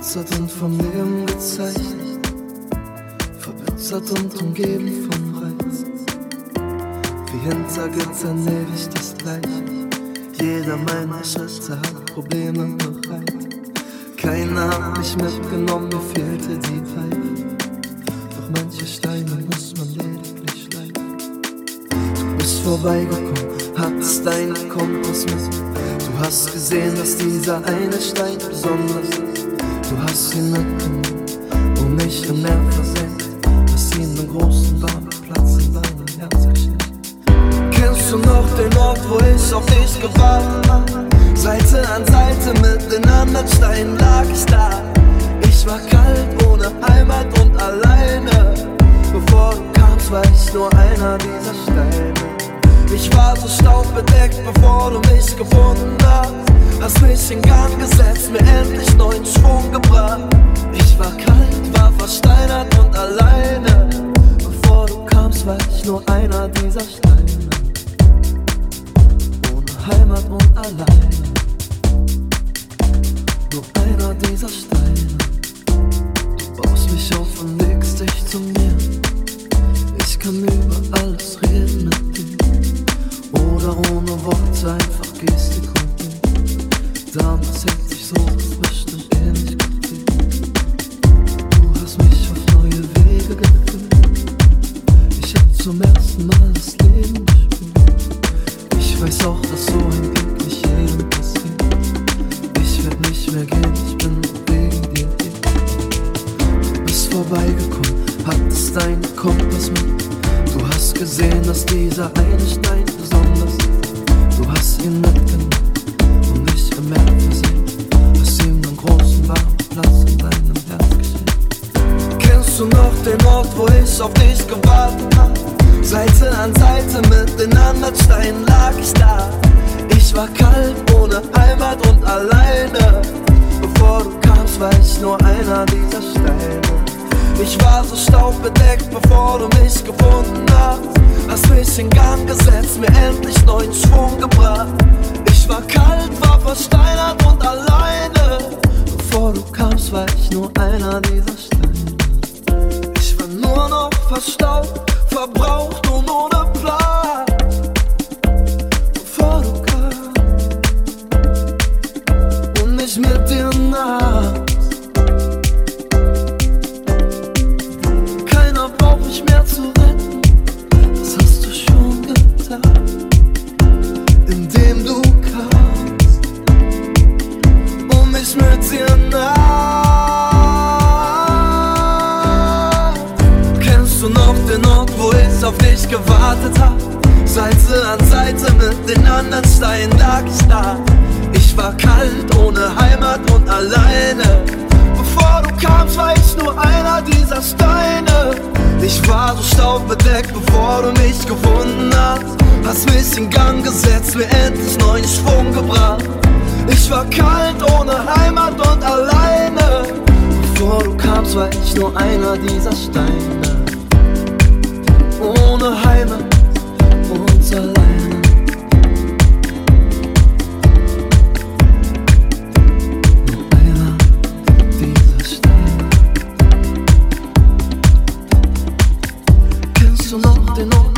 Verbittert und vom Leben gezeichnet, verbittert und umgeben von Reiz. Wie hinter Gittern ewig das Gleiche. Jeder meiner Schritte hat Probleme bereit. Keiner hat mich mitgenommen, mir fehlte die Pfeife. Doch manche Steine muss man lediglich schleifen. Du bist vorbeigekommen, hattest deinen Kompass mit. Du hast gesehen, dass dieser eine Stein besonders ist. Du hast ihn mitgenommen und mich im Meer versenkt. Hast ihm einen großen Platz in deinem Herz geschenkt. Kennst du noch den Ort, wo ich auf dich gewartet hab? Seite an Seite mit den anderen Steinen lag ich da. Ich war kalt, ohne Heimat und alleine. Bevor du kamst, war ich nur einer dieser Steine. Ich war so staubbedeckt, bevor du mich gefunden hast. Hast mich in Gang gesetzt, mir endlich neuen Schwung gebracht. Ich war kalt, war versteinert und alleine. Bevor du kamst, war ich nur einer dieser Steine. Ohne Heimat und alleine. Nur einer dieser Steine. Oder ohne Worte einfach gestikulieren. Damals hätte ich sowas bestimmt eh nicht kapiert. Du hast mich auf neue Wege geführt. Ich hab zum ersten Mal das Leben gespürt. Ich weiß auch, dass so ein Glück nicht jedem passiert. Ich werd nicht mehr gehen, ich bin nur wegen dir hier. Du bist vorbeigekommen, hattest deinen Kompass mit. Du hast gesehen, dass dieser eine Stein besonders ist. Hast ihn mitgenommen und mich im Meer ihm einen großen warmen Platz in deinem Herz geschenkt. Kennst du noch den Ort, wo ich auf dich gewartet hab? Seite an Seite mit den anderen Steinen lag ich da. Ich war kalt, ohne Heimat und alleine. Bevor du kamst, war ich nur einer dieser Steine. Ich war so staubbedeckt, bevor du mich gefunden hast. Hast mich in Gang gesetzt, mir endlich neuen Schwung gebracht. Ich war kalt, war versteinert und alleine. Bevor du kamst, war ich nur einer dieser Steine. Ich war nur noch verstaubt, verbraucht und ohne wo ich auf dich gewartet hab? Seite an Seite mit den anderen Steinen lag ich da. Ich war kalt, ohne Heimat und alleine. Bevor du kamst, war ich nur einer dieser Steine. Ich war so staubbedeckt, bevor du mich gefunden hast. Hast mich in Gang gesetzt, mir endlich neuen Schwung gebracht. Ich war kalt, ohne Heimat und alleine. Bevor du kamst, war ich nur einer dieser Steine. Ohne Heimat und alleine. Nur einer dieser Steine. Kennst du noch den Ort,